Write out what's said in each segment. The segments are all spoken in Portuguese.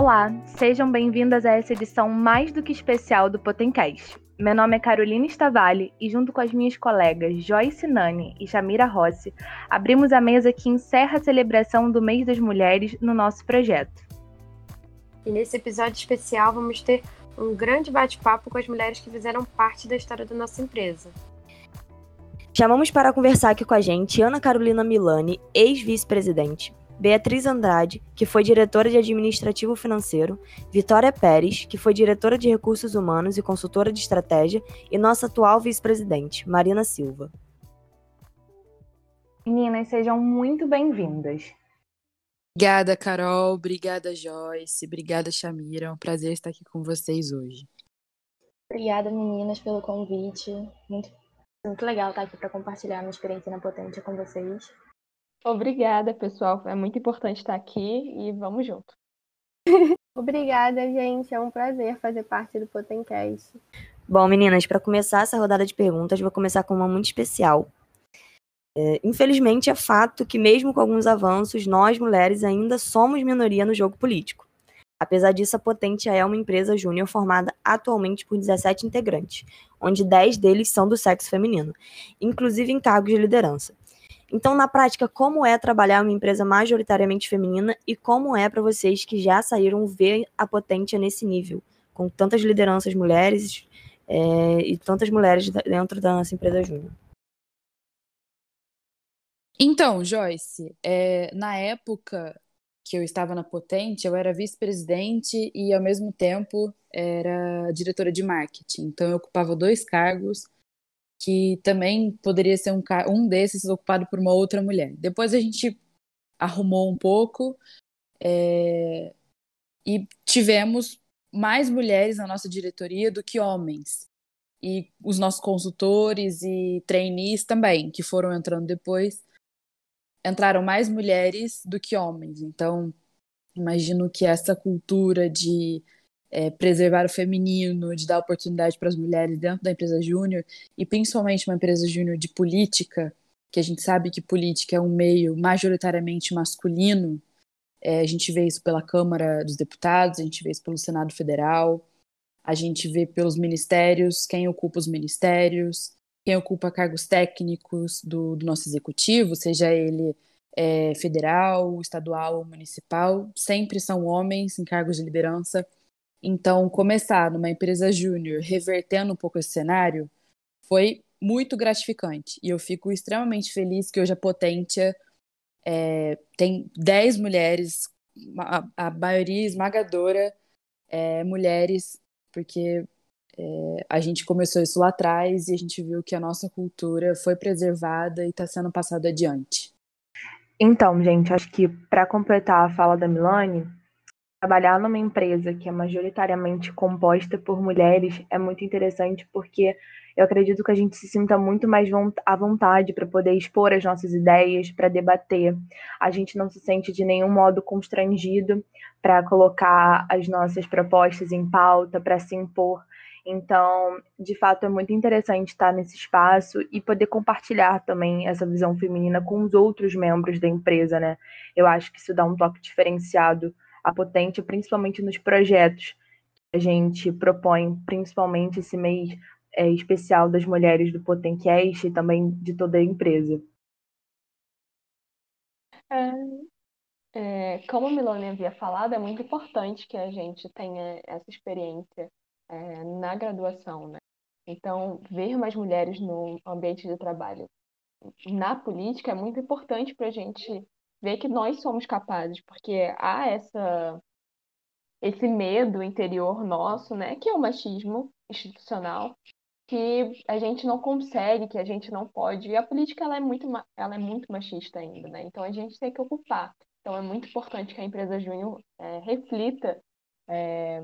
Olá, sejam bem-vindas a essa edição mais do que especial do Potencast. Meu nome é Carolina Stavali e, junto com as minhas colegas Joyce Nani e Shamira Rossi, abrimos a mesa que encerra a celebração do Mês das Mulheres no nosso projeto. E nesse episódio especial vamos ter um grande bate-papo com as mulheres que fizeram parte da história da nossa empresa. Chamamos para conversar aqui com a gente Ana Carolina Milani, ex-vice-presidente, Beatriz Andrade, que foi diretora de Administrativo Financeiro, Vitória Pérez, que foi diretora de Recursos Humanos e consultora de estratégia, e nossa atual vice-presidente, Marina Silva. Meninas, sejam muito bem-vindas. Obrigada, Carol. Obrigada, Joyce. Obrigada, Shamira. É um prazer estar aqui com vocês hoje. Obrigada, meninas, pelo convite. Muito, muito legal estar aqui para compartilhar minha experiência na Potente com vocês. Obrigada, pessoal. É muito importante estar aqui e vamos junto. Obrigada, gente. É um prazer fazer parte do Potencast. Bom, meninas, para começar essa rodada de perguntas, vou começar com uma muito especial. É, infelizmente, é fato que, mesmo com alguns avanços, nós, mulheres, ainda somos minoria no jogo político. Apesar disso, a Potente é uma empresa júnior formada atualmente por 17 integrantes, onde 10 deles são do sexo feminino, inclusive em cargos de liderança. Então, na prática, como é trabalhar uma empresa majoritariamente feminina e como é para vocês que já saíram ver a Potência nesse nível, com tantas lideranças mulheres é, e tantas mulheres dentro da nossa empresa júnior? Então, Joyce, é, na época que eu estava na Potente, eu era vice-presidente e, ao mesmo tempo, era diretora de marketing. Então, eu ocupava dois cargos que também poderia ser um, um desses ocupado por uma outra mulher. Depois a gente arrumou um pouco é, e tivemos mais mulheres na nossa diretoria do que homens. E os nossos consultores e trainees também, que foram entrando depois, entraram mais mulheres do que homens. Então, imagino que essa cultura de é, preservar o feminino, de dar oportunidade para as mulheres dentro da empresa júnior, e principalmente uma empresa júnior de política, que a gente sabe que política é um meio majoritariamente masculino, é, a gente vê isso pela Câmara dos Deputados, a gente vê isso pelo Senado Federal, a gente vê pelos ministérios, quem ocupa os ministérios, quem ocupa cargos técnicos do, do nosso executivo, seja ele é, federal, estadual ou municipal, sempre são homens em cargos de liderança. Então, começar numa empresa júnior, revertendo um pouco esse cenário, foi muito gratificante. E eu fico extremamente feliz que hoje a Potentia é, tem 10 mulheres, a, a maioria esmagadora é, mulheres, porque é, a gente começou isso lá atrás e a gente viu que a nossa cultura foi preservada e está sendo passada adiante. Então, gente, acho que para completar a fala da Milane, trabalhar numa empresa que é majoritariamente composta por mulheres é muito interessante porque eu acredito que a gente se sinta muito mais à vontade para poder expor as nossas ideias, para debater. A gente não se sente de nenhum modo constrangido para colocar as nossas propostas em pauta, para se impor. Então, de fato, é muito interessante estar nesse espaço e poder compartilhar também essa visão feminina com os outros membros da empresa, né? Eu acho que isso dá um toque diferenciado a potente, principalmente nos projetos que a gente propõe, principalmente esse mês é, especial das mulheres do Potencast e também de toda a empresa. É, é, como a Milone havia falado, é muito importante que a gente tenha essa experiência é, na graduação, né? Então, ver mais mulheres no ambiente de trabalho na política é muito importante para a gente ver que nós somos capazes, porque há essa esse medo interior nosso, né, que é o machismo institucional, que a gente não consegue, que a gente não pode. E a política ela é muito ela é muito machista ainda, né? Então a gente tem que ocupar. Então é muito importante que a empresa júnior é, reflita é,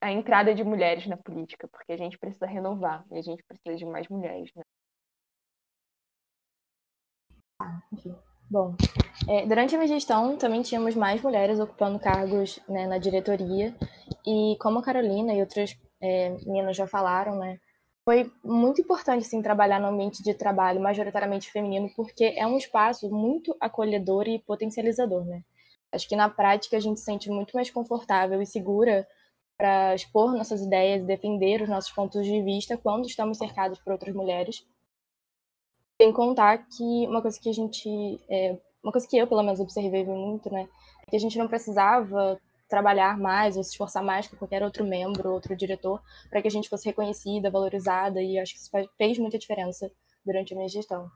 a entrada de mulheres na política, porque a gente precisa renovar e a gente precisa de mais mulheres, né? Ah. Bom, é, durante a minha gestão também tínhamos mais mulheres ocupando cargos né, na diretoria e como a Carolina e outras é, meninas já falaram, né, foi muito importante assim, trabalhar no ambiente de trabalho majoritariamente feminino porque é um espaço muito acolhedor e potencializador, né? Acho que na prática a gente se sente muito mais confortável e segura para expor nossas ideias defender os nossos pontos de vista quando estamos cercados por outras mulheres. Sem contar que uma coisa que a gente, é, uma coisa que eu pelo menos observei muito, né, é que a gente não precisava trabalhar mais ou se esforçar mais que qualquer outro membro, outro diretor, para que a gente fosse reconhecida, valorizada, e acho que isso fez muita diferença durante a minha gestão.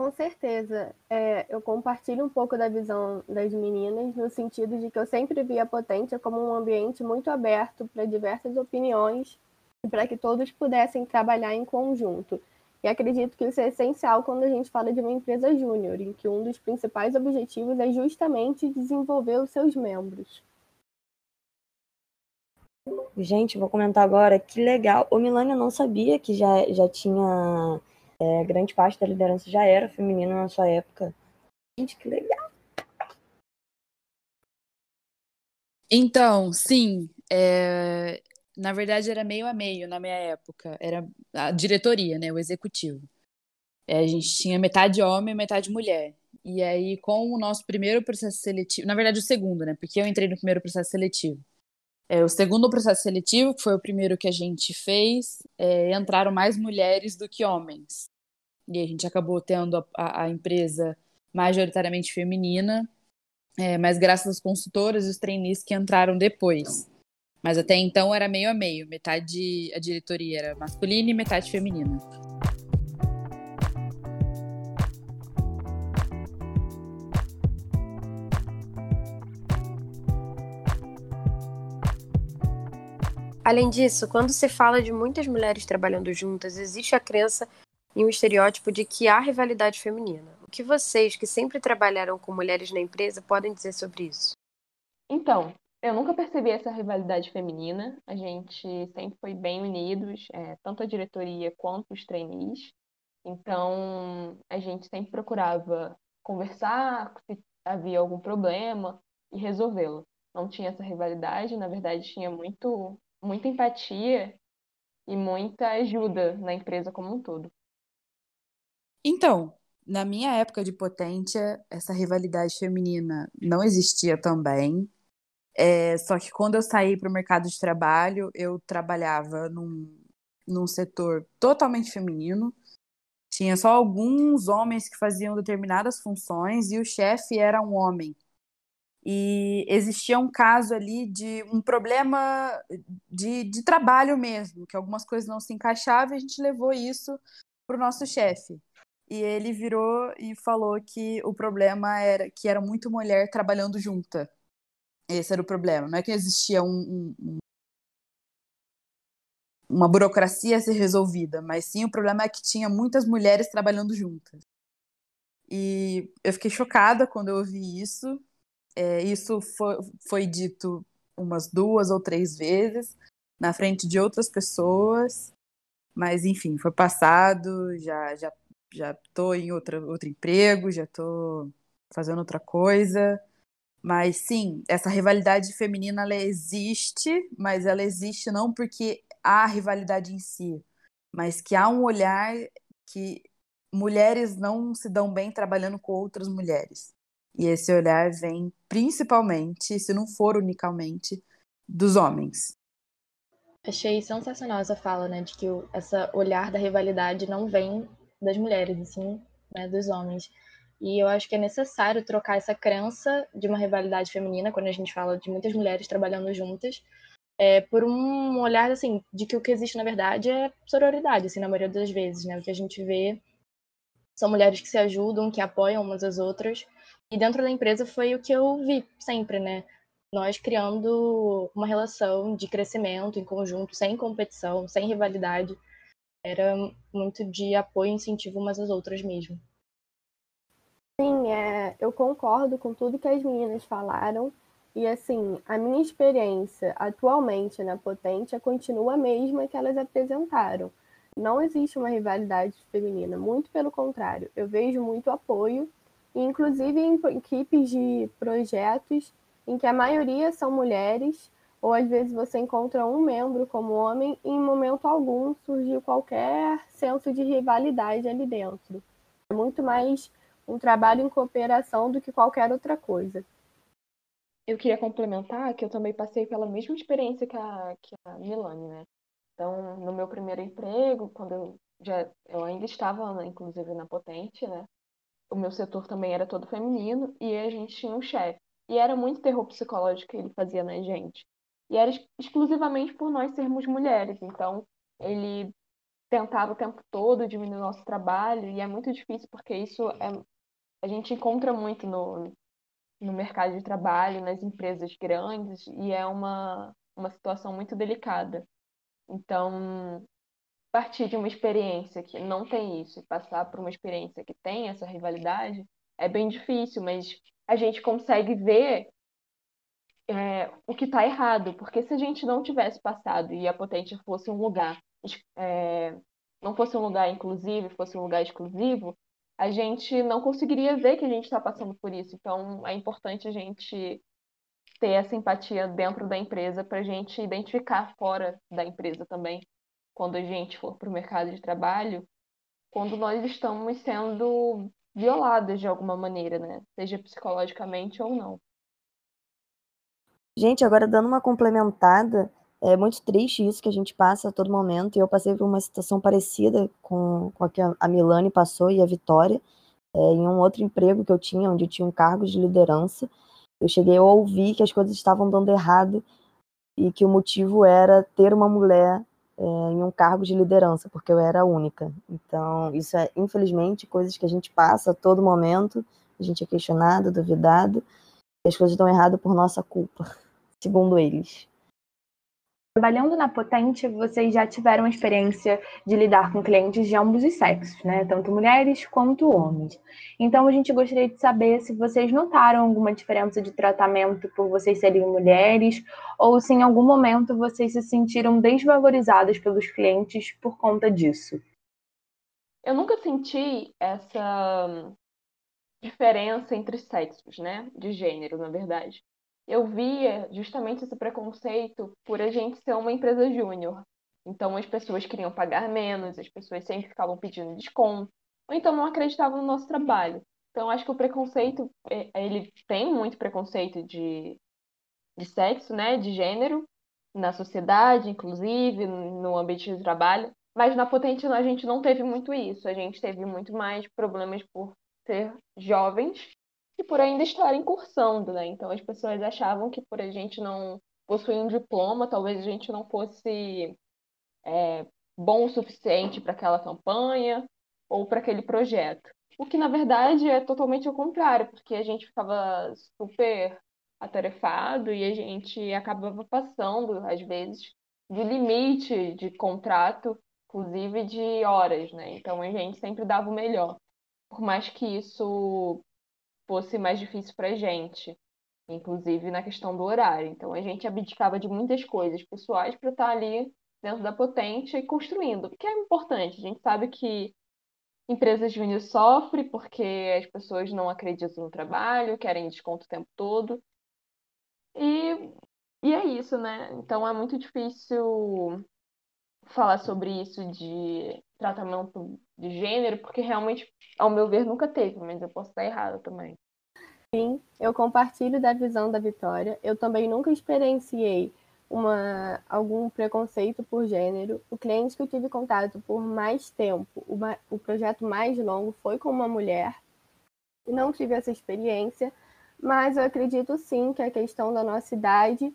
Com certeza. É, eu compartilho um pouco da visão das meninas, no sentido de que eu sempre vi a Potência como um ambiente muito aberto para diversas opiniões e para que todos pudessem trabalhar em conjunto. E acredito que isso é essencial quando a gente fala de uma empresa júnior, em que um dos principais objetivos é justamente desenvolver os seus membros. Gente, vou comentar agora, que legal. O Milani eu não sabia que já, já tinha é, grande parte da liderança já era feminina na sua época. Gente, que legal. Então, sim, é... na verdade era meio a meio na minha época. Era a diretoria, né, o executivo. É, a gente tinha metade homem e metade mulher. E aí, com o nosso primeiro processo seletivo, na verdade o segundo, né, porque eu entrei no primeiro processo seletivo. É, o segundo processo seletivo, que foi o primeiro que a gente fez, é, entraram mais mulheres do que homens. E a gente acabou tendo a, a, a empresa majoritariamente feminina, é, mas graças às consultoras e os trainees que entraram depois. Mas até então era meio a meio, metade a diretoria era masculina e metade feminina. Além disso, quando se fala de muitas mulheres trabalhando juntas, existe a crença e um estereótipo de que há rivalidade feminina. O que vocês, que sempre trabalharam com mulheres na empresa, podem dizer sobre isso? Então, eu nunca percebi essa rivalidade feminina. A gente sempre foi bem unidos, é, tanto a diretoria quanto os trainees. Então, a gente sempre procurava conversar se havia algum problema e resolvê-lo. Não tinha essa rivalidade, na verdade, tinha muito muita empatia e muita ajuda na empresa como um todo. Então, na minha época de potência, essa rivalidade feminina não existia também. É, só que quando eu saí para o mercado de trabalho, eu trabalhava num, num setor totalmente feminino. Tinha só alguns homens que faziam determinadas funções e o chefe era um homem e existia um caso ali de um problema de, de trabalho mesmo, que algumas coisas não se encaixavam e a gente levou isso para o nosso chefe. E ele virou e falou que o problema era que era muito mulher trabalhando junta. Esse era o problema. Não é que existia um, um, uma burocracia a ser resolvida, mas sim o problema é que tinha muitas mulheres trabalhando juntas. E eu fiquei chocada quando eu ouvi isso, é, isso foi, foi dito umas duas ou três vezes na frente de outras pessoas, mas enfim, foi passado, já já já tô em outra, outro emprego, já tô fazendo outra coisa. Mas sim, essa rivalidade feminina ela existe, mas ela existe não porque há rivalidade em si, mas que há um olhar que mulheres não se dão bem trabalhando com outras mulheres. E esse olhar vem principalmente, se não for unicamente, dos homens. Achei sensacional essa fala, né, de que essa olhar da rivalidade não vem das mulheres, assim, né, dos homens. E eu acho que é necessário trocar essa crença de uma rivalidade feminina, quando a gente fala de muitas mulheres trabalhando juntas, é, por um olhar, assim, de que o que existe, na verdade, é sororidade, assim, na maioria das vezes, né? O que a gente vê são mulheres que se ajudam, que apoiam umas às outras, e dentro da empresa foi o que eu vi sempre, né? Nós criando uma relação de crescimento em conjunto, sem competição, sem rivalidade. Era muito de apoio e incentivo umas às outras mesmo. Sim, é, eu concordo com tudo que as meninas falaram. E assim, a minha experiência atualmente na Potência continua a mesma que elas apresentaram. Não existe uma rivalidade feminina, muito pelo contrário. Eu vejo muito apoio inclusive em equipes de projetos em que a maioria são mulheres, ou às vezes você encontra um membro como homem, e em momento algum surgiu qualquer senso de rivalidade ali dentro. É muito mais um trabalho em cooperação do que qualquer outra coisa. Eu queria complementar que eu também passei pela mesma experiência que a, que a Milane, né? Então, no meu primeiro emprego, quando eu já eu ainda estava, né, inclusive, na Potente, né? O meu setor também era todo feminino e a gente tinha um chefe. E era muito terror psicológico que ele fazia na gente. E era exclusivamente por nós sermos mulheres. Então, ele tentava o tempo todo diminuir o nosso trabalho e é muito difícil porque isso é, a gente encontra muito no, no mercado de trabalho, nas empresas grandes e é uma, uma situação muito delicada. Então, partir de uma experiência que não tem isso e passar por uma experiência que tem essa rivalidade é bem difícil, mas a gente consegue ver é, o que está errado, porque se a gente não tivesse passado e a Potente fosse um lugar, é, não fosse um lugar inclusivo, fosse um lugar exclusivo, a gente não conseguiria ver que a gente está passando por isso. Então, é importante a gente ter essa empatia dentro da empresa para a gente identificar fora da empresa também, quando a gente for para o mercado de trabalho, quando nós estamos sendo violadas de alguma maneira, né? Seja psicologicamente ou não. Gente, agora dando uma complementada, é muito triste isso que a gente passa a todo momento, e eu passei por uma situação parecida com, com a que a Milane passou e a Vitória, é, em um outro emprego que eu tinha, onde eu tinha um cargo de liderança, eu cheguei a ouvir que as coisas estavam dando errado e que o motivo era ter uma mulher é, em um cargo de liderança, porque eu era a única. Então, isso é, infelizmente, coisas que a gente passa a todo momento, a gente é questionado, duvidado, e as coisas dão errado por nossa culpa segundo eles. Trabalhando na Potente, vocês já tiveram experiência de lidar com clientes de ambos os sexos, né? Tanto mulheres quanto homens. Então, a gente gostaria de saber se vocês notaram alguma diferença de tratamento por vocês serem mulheres, ou se em algum momento vocês se sentiram desvalorizadas pelos clientes por conta disso. Eu nunca senti essa diferença entre sexos, né? De gênero, na verdade eu via justamente esse preconceito por a gente ser uma empresa júnior. Então as pessoas queriam pagar menos, as pessoas sempre ficavam pedindo desconto, ou então não acreditavam no nosso trabalho. Então acho que o preconceito, é, ele tem muito preconceito de, de sexo, né, de gênero, na sociedade, inclusive, no ambiente de trabalho. Mas na Potente e por ainda estarem cursando, né? Então as pessoas achavam que por a gente não possuir um diploma, talvez a gente não fosse é, bom o suficiente para aquela campanha ou para aquele projeto. O que na verdade é totalmente o contrário, porque a gente ficava super atarefado e a gente acabava passando, às vezes, do limite de contrato, inclusive de horas, né? Então a gente sempre dava o melhor. Por mais que isso fosse mais difícil para gente, inclusive na questão do horário. Então a gente abdicava de muitas coisas pessoais para estar tá ali dentro da potente e construindo, o que é importante. A gente sabe que empresas júnior sofrem porque as pessoas não acreditam no trabalho, querem desconto o tempo todo. E, e é isso, né? Então é muito difícil falar sobre isso de tratamento de gênero, porque realmente, ao meu ver, nunca teve, mas eu posso estar errada também. Sim, eu compartilho da visão da Vitória. Eu também nunca experienciei uma, algum preconceito por gênero. O cliente que eu tive contato por mais tempo, uma, o projeto mais longo foi com uma mulher. Não tive essa experiência, mas eu acredito sim que a questão da nossa idade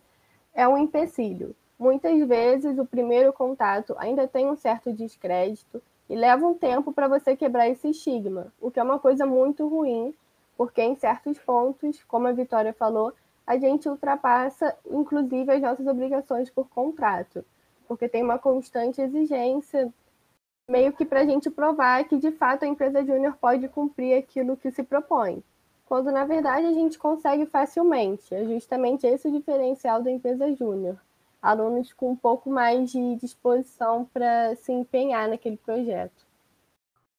é um empecilho. Muitas vezes o primeiro contato ainda tem um certo descrédito e leva um tempo para você quebrar esse estigma, o que é uma coisa muito ruim, porque em certos pontos, como a Vitória falou, a gente ultrapassa inclusive as nossas obrigações por contrato, porque tem uma constante exigência meio que para a gente provar que de fato a empresa júnior pode cumprir aquilo que se propõe. Quando na verdade a gente consegue facilmente. É justamente esse o diferencial da empresa júnior alunos com um pouco mais de disposição para se empenhar naquele projeto.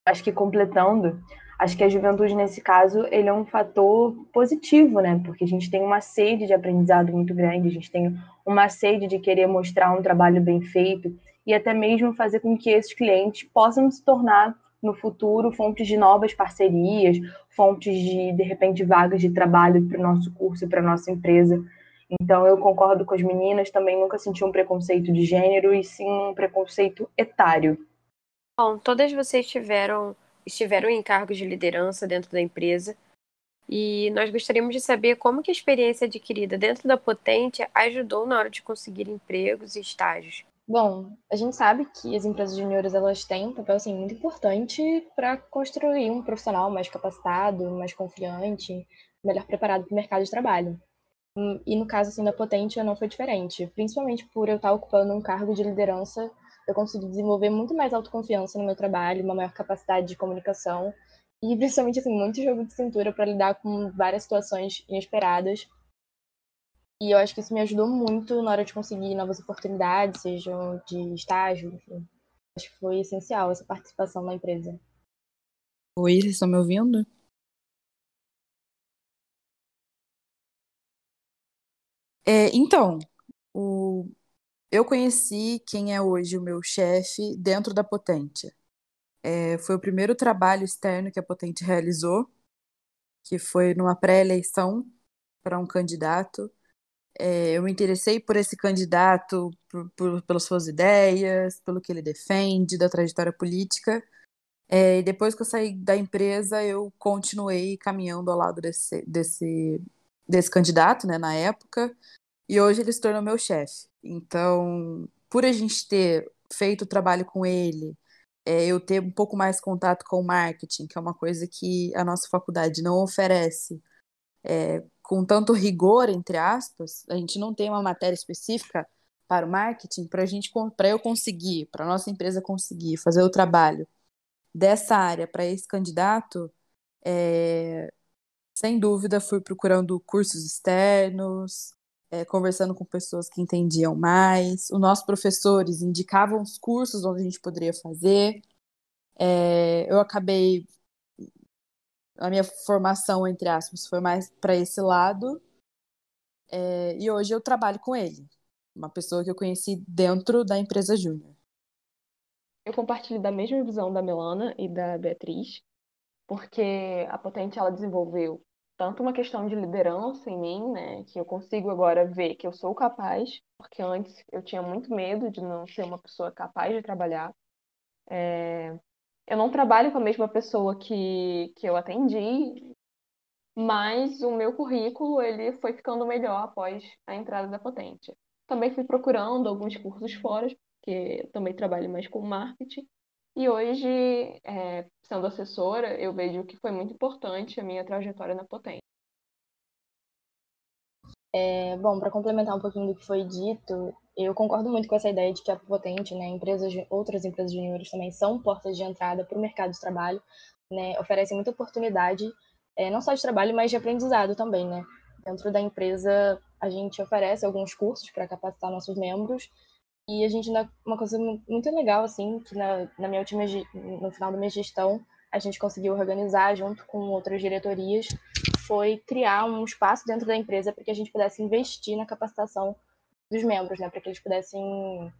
Acho que completando, acho que a juventude nesse caso ele é um fator positivo, né? Porque a gente tem uma sede de aprendizado muito grande, a gente tem uma sede de querer mostrar um trabalho bem feito e até mesmo fazer com que esses clientes possam se tornar no futuro fontes de novas parcerias, fontes de, de repente, vagas de trabalho para o nosso curso para a nossa empresa. Então, eu concordo com as meninas, também nunca senti um preconceito de gênero e sim um preconceito etário. Bom, todas vocês tiveram, estiveram em cargos de liderança dentro da empresa e nós gostaríamos de saber como que a experiência adquirida dentro da Potente ajudou na hora de conseguir empregos e estágios. Bom, a gente sabe que as empresas juniores elas têm um papel assim, muito importante para construir um profissional mais capacitado, mais confiante, melhor preparado para o mercado de trabalho. E no caso assim, da Potente não foi diferente, principalmente por eu estar ocupando um cargo de liderança, eu consegui desenvolver muito mais autoconfiança no meu trabalho, uma maior capacidade de comunicação e principalmente assim, muito jogo de cintura para lidar com várias situações inesperadas e eu acho que isso me ajudou muito na hora de conseguir novas oportunidades, sejam de estágio, enfim. Acho que foi essencial essa participação na empresa. Oi, vocês estão me ouvindo? É, então, o... eu conheci quem é hoje o meu chefe dentro da Potente. É, foi o primeiro trabalho externo que a Potente realizou, que foi numa pré-eleição para um candidato é, eu me interessei por esse candidato, por, por, pelas suas ideias, pelo que ele defende, da trajetória política. É, e depois que eu saí da empresa, eu continuei caminhando ao lado desse, desse, desse candidato, né, na época, e hoje ele se tornou meu chefe. Então, por a gente ter feito o trabalho com ele, é, eu ter um pouco mais contato com o marketing, que é uma coisa que a nossa faculdade não oferece, é, com tanto rigor, entre aspas, a gente não tem uma matéria específica para o marketing, para gente, para eu conseguir, para a nossa empresa conseguir fazer o trabalho dessa área para esse candidato, é, sem dúvida fui procurando cursos externos, é, conversando com pessoas que entendiam mais. Os nossos professores indicavam os cursos onde a gente poderia fazer. É, eu acabei a minha formação, entre aspas, foi mais para esse lado. É, e hoje eu trabalho com ele, uma pessoa que eu conheci dentro da empresa Júnior. Eu compartilho da mesma visão da Melana e da Beatriz, porque a Potente ela desenvolveu tanto uma questão de liderança em mim, né, que eu consigo agora ver que eu sou capaz, porque antes eu tinha muito medo de não ser uma pessoa capaz de trabalhar. É, eu não trabalho com a mesma pessoa que, que eu atendi, mas o meu currículo ele foi ficando melhor após a entrada da Potente. Também fui procurando alguns cursos fora, porque também trabalho mais com marketing. E hoje, é, sendo assessora, eu vejo que foi muito importante a minha trajetória na Potente. É, bom, para complementar um pouquinho do que foi dito, eu concordo muito com essa ideia de que a Potente, né, empresas, outras empresas juniores também são portas de entrada para o mercado de trabalho, né, oferecem muita oportunidade, é, não só de trabalho, mas de aprendizado também, né. Dentro da empresa, a gente oferece alguns cursos para capacitar nossos membros e a gente, uma coisa muito legal, assim, que na, na minha última, no final da minha gestão, a gente conseguiu organizar junto com outras diretorias, foi criar um espaço dentro da empresa para que a gente pudesse investir na capacitação dos membros, né, para que eles pudessem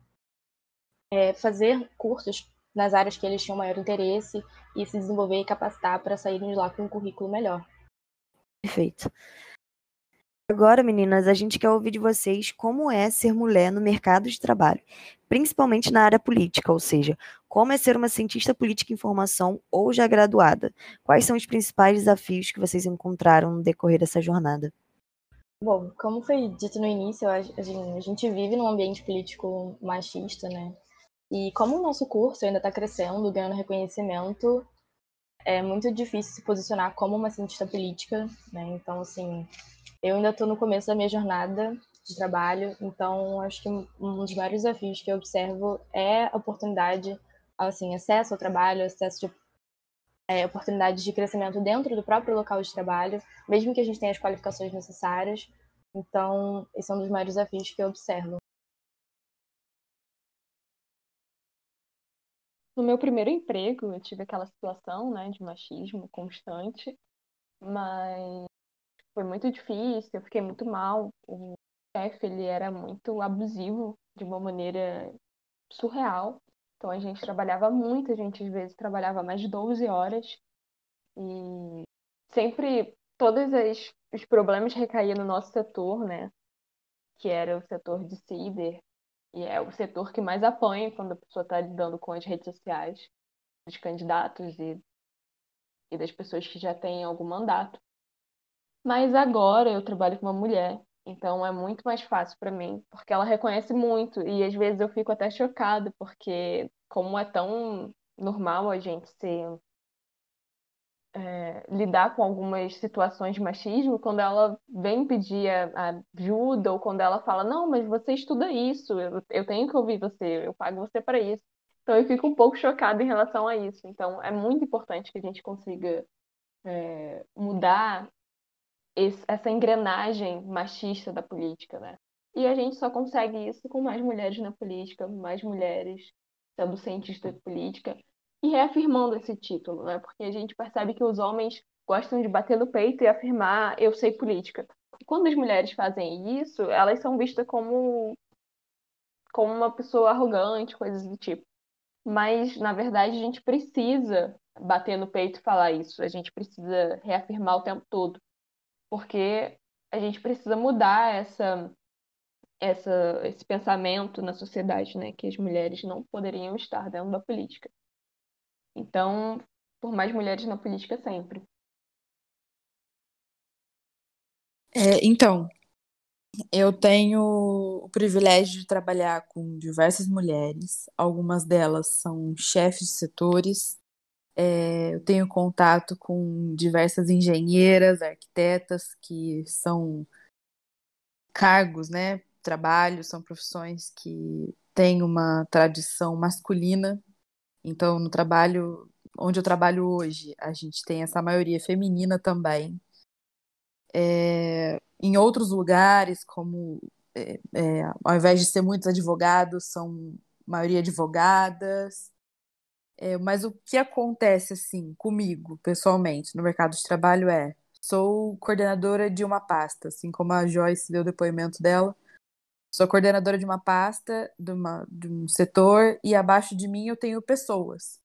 é, fazer cursos nas áreas que eles tinham maior interesse e se desenvolver e capacitar para saírem de lá com um currículo melhor. Perfeito. Agora, meninas, a gente quer ouvir de vocês como é ser mulher no mercado de trabalho, principalmente na área política, ou seja, como é ser uma cientista política em formação ou já graduada. Quais são os principais desafios que vocês encontraram no decorrer dessa jornada? Bom, como foi dito no início, a gente vive num ambiente político machista, né? E como o nosso curso ainda está crescendo, ganhando reconhecimento, é muito difícil se posicionar como uma cientista política, né? Então, assim, eu ainda estou no começo da minha jornada de trabalho, então acho que um dos maiores desafios que eu observo é a oportunidade, assim, acesso ao trabalho, acesso de é, oportunidades de crescimento dentro do próprio local de trabalho, mesmo que a gente tenha as qualificações necessárias. Então, esse é um dos maiores desafios que eu observo. No meu primeiro emprego, eu tive aquela situação, né, de machismo constante, mas foi muito difícil, eu fiquei muito mal. O chefe, ele era muito abusivo de uma maneira surreal. Então a gente trabalhava muito, a gente às vezes trabalhava mais de 12 horas e sempre todos as, os problemas recaíam no nosso setor, né? Que era o setor de ciber e é o setor que mais apanha quando a pessoa está lidando com as redes sociais dos candidatos e, e das pessoas que já têm algum mandato. Mas agora eu trabalho com uma mulher, então é muito mais fácil para mim, porque ela reconhece muito e às vezes eu fico até chocada, porque como é tão normal a gente ser é, lidar com algumas situações de machismo, quando ela vem pedir ajuda ou quando ela fala, não, mas você estuda isso, eu, eu tenho que ouvir você, eu pago você para isso. Então eu fico um pouco chocada em relação a isso. Então é muito importante que a gente consiga é, mudar esse, essa engrenagem machista da política, né? E a gente só consegue isso com mais mulheres na política, mais mulheres sendo cientistas de política e reafirmando esse título, né? Porque a gente percebe que os homens gostam de bater no peito e afirmar eu sei política. E quando as mulheres fazem isso, elas são vistas como como uma pessoa arrogante, coisas do tipo. Mas na verdade a gente precisa bater no peito e falar isso. A gente precisa reafirmar o tempo todo, porque a gente precisa mudar essa essa, esse pensamento na sociedade, né, que as mulheres não poderiam estar dentro da política. Então, por mais mulheres na política sempre. É, então, eu tenho o privilégio de trabalhar com diversas mulheres, algumas delas são chefes de setores. É, eu tenho contato com diversas engenheiras, arquitetas, que são cargos, né, trabalho, são profissões que têm uma tradição masculina então, no trabalho onde eu trabalho hoje, a gente tem essa maioria feminina também. É, em outros lugares, como é, é, ao invés de ser muitos advogados, são maioria advogadas. É, mas o que acontece assim comigo, pessoalmente, no mercado de trabalho é sou coordenadora de uma pasta, assim como a Joyce deu o depoimento dela. Sou coordenadora de uma pasta, de, uma, de um setor, e abaixo de mim eu tenho pessoas.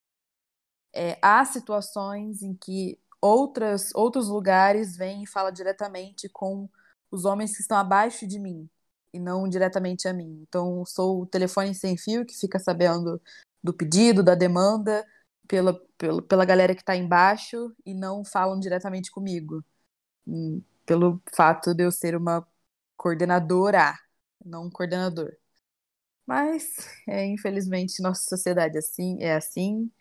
É, há situações em que outras, outros lugares vêm e falam diretamente com os homens que estão abaixo de mim, e não diretamente a mim. Então, sou o telefone sem fio que fica sabendo do pedido, da demanda, pela, pela, pela galera que está embaixo, e não falam diretamente comigo. Hum, pelo fato de eu ser uma coordenadora não um coordenador. Mas, é, infelizmente, nossa sociedade é assim, é assim.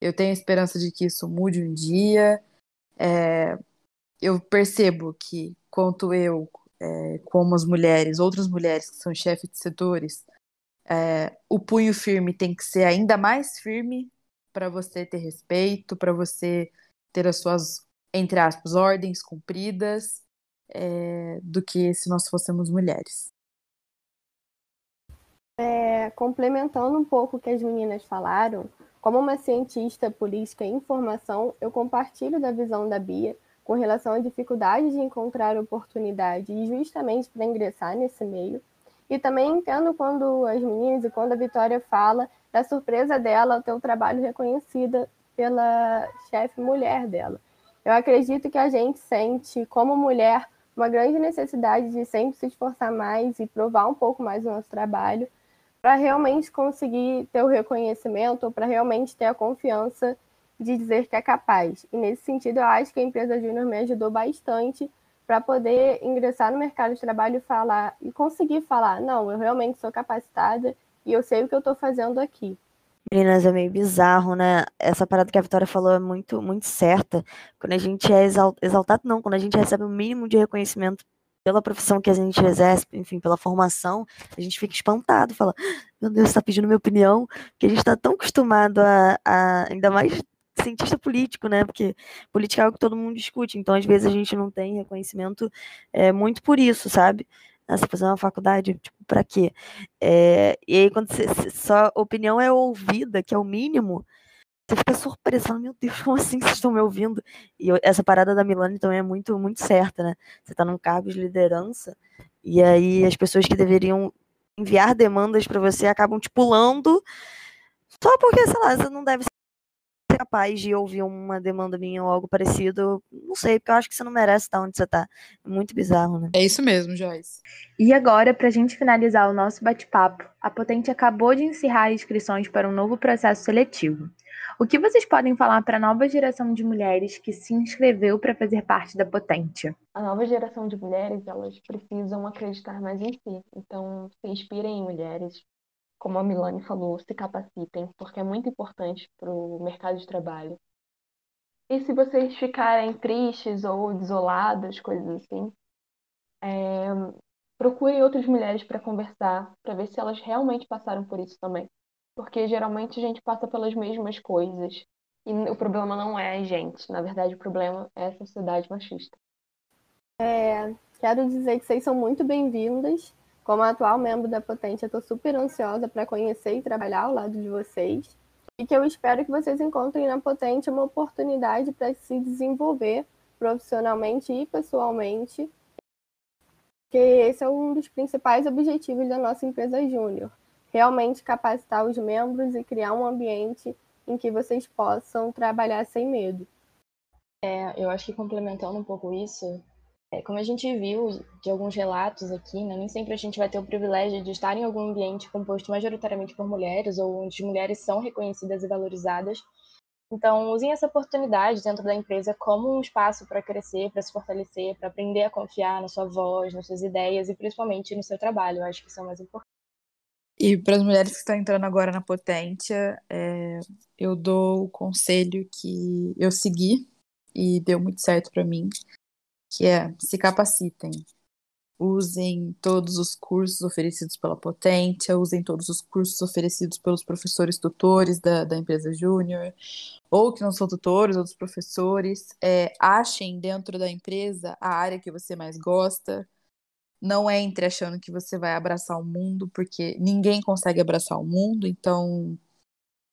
Eu tenho esperança de que isso mude um dia. É, eu percebo que, quanto eu, é, como as mulheres, outras mulheres que são chefes de setores, é, o punho firme tem que ser ainda mais firme para você ter respeito, para você ter as suas, entre aspas, ordens cumpridas, é, do que se nós fôssemos mulheres. É, complementando um pouco o que as meninas falaram, como uma cientista política em formação, eu compartilho da visão da Bia com relação à dificuldade de encontrar oportunidade justamente para ingressar nesse meio. E também entendo quando as meninas e quando a Vitória fala da surpresa dela ao ter o trabalho reconhecida pela chefe mulher dela. Eu acredito que a gente sente, como mulher, uma grande necessidade de sempre se esforçar mais e provar um pouco mais o nosso trabalho, para realmente conseguir ter o reconhecimento ou para realmente ter a confiança de dizer que é capaz. E nesse sentido, eu acho que a empresa Júnior me ajudou bastante para poder ingressar no mercado de trabalho e falar e conseguir falar, não, eu realmente sou capacitada e eu sei o que eu estou fazendo aqui. Meninas, é meio bizarro, né? Essa parada que a Vitória falou é muito, muito certa. Quando a gente é exaltado, não, quando a gente recebe o mínimo de reconhecimento pela profissão que a gente exerce, enfim, pela formação, a gente fica espantado, fala, meu Deus, está pedindo minha opinião, que a gente está tão acostumado a, a, ainda mais cientista político, né? Porque política é algo que todo mundo discute, então às vezes a gente não tem reconhecimento é, muito por isso, sabe? Ah, você fazer uma faculdade, tipo, para quê? É, e aí, quando você, sua opinião é ouvida, que é o mínimo, você fica surpresa, meu Deus, como assim vocês estão me ouvindo? E eu, essa parada da Milani também é muito, muito certa, né? Você está num cargo de liderança, e aí as pessoas que deveriam enviar demandas para você acabam te pulando, Só porque, sei lá, você não deve capaz de ouvir uma demanda minha ou algo parecido. Não sei, porque eu acho que você não merece estar onde você tá. É muito bizarro, né? É isso mesmo, Joyce. E agora, para a gente finalizar o nosso bate-papo, a Potente acabou de encerrar inscrições para um novo processo seletivo. O que vocês podem falar para a nova geração de mulheres que se inscreveu para fazer parte da Potente? A nova geração de mulheres, elas precisam acreditar mais em si. Então, se inspirem em mulheres, como a Milane falou, se capacitem, porque é muito importante para o mercado de trabalho. E se vocês ficarem tristes ou desoladas, coisas assim, é... procurem outras mulheres para conversar, para ver se elas realmente passaram por isso também porque geralmente a gente passa pelas mesmas coisas. E o problema não é a gente, na verdade o problema é a sociedade machista. É, quero dizer que vocês são muito bem-vindas. Como atual membro da Potente, eu estou super ansiosa para conhecer e trabalhar ao lado de vocês. E que eu espero que vocês encontrem na Potente uma oportunidade para se desenvolver profissionalmente e pessoalmente, que esse é um dos principais objetivos da nossa empresa Júnior realmente capacitar os membros e criar um ambiente em que vocês possam trabalhar sem medo. É, eu acho que complementando um pouco isso, é, como a gente viu de alguns relatos aqui, né, nem sempre a gente vai ter o privilégio de estar em algum ambiente composto majoritariamente por mulheres ou onde mulheres são reconhecidas e valorizadas. Então, usem essa oportunidade dentro da empresa como um espaço para crescer, para se fortalecer, para aprender a confiar na sua voz, nas suas ideias e principalmente no seu trabalho. Eu acho que isso é o mais importante. E para as mulheres que estão entrando agora na Potência, é, eu dou o conselho que eu segui e deu muito certo para mim, que é se capacitem. Usem todos os cursos oferecidos pela Potência, usem todos os cursos oferecidos pelos professores tutores da, da empresa Júnior, ou que não são tutores, outros professores. É, achem dentro da empresa a área que você mais gosta, não entre achando que você vai abraçar o mundo, porque ninguém consegue abraçar o mundo, então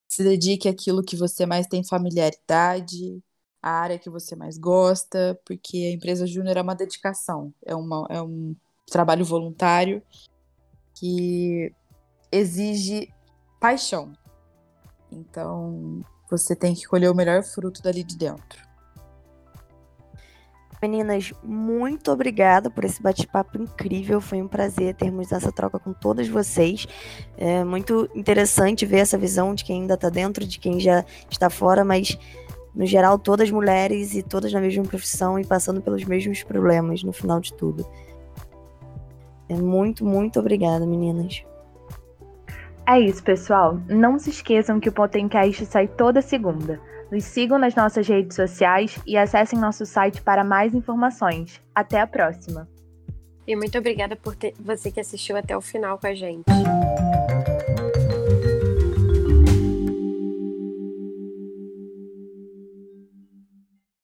se dedique àquilo que você mais tem familiaridade, a área que você mais gosta, porque a empresa júnior é uma dedicação, é, uma, é um trabalho voluntário que exige paixão. Então, você tem que colher o melhor fruto dali de dentro. Meninas, muito obrigada por esse bate-papo incrível. Foi um prazer termos essa troca com todas vocês. É muito interessante ver essa visão de quem ainda está dentro, de quem já está fora, mas no geral, todas mulheres e todas na mesma profissão e passando pelos mesmos problemas no final de tudo. É muito, muito obrigada, meninas. É isso, pessoal. Não se esqueçam que o Potencast sai toda segunda. Nos sigam nas nossas redes sociais e acessem nosso site para mais informações. Até a próxima! E muito obrigada por ter, você que assistiu até o final com a gente.